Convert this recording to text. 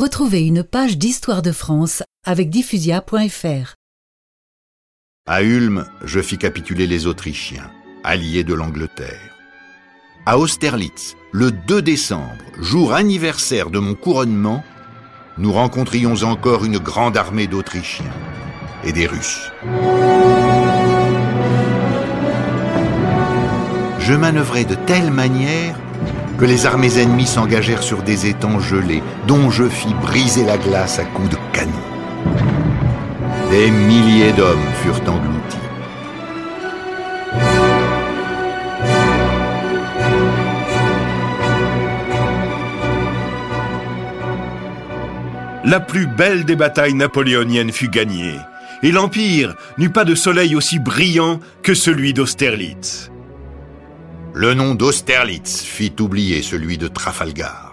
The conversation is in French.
Retrouvez une page d'histoire de France avec diffusia.fr. À Ulm, je fis capituler les Autrichiens, alliés de l'Angleterre. À Austerlitz, le 2 décembre, jour anniversaire de mon couronnement, nous rencontrions encore une grande armée d'Autrichiens et des Russes. Je manœuvrais de telle manière que les armées ennemies s'engagèrent sur des étangs gelés, dont je fis briser la glace à coups de canon. Des milliers d'hommes furent engloutis. La plus belle des batailles napoléoniennes fut gagnée, et l'Empire n'eut pas de soleil aussi brillant que celui d'Austerlitz. Le nom d'Austerlitz fit oublier celui de Trafalgar.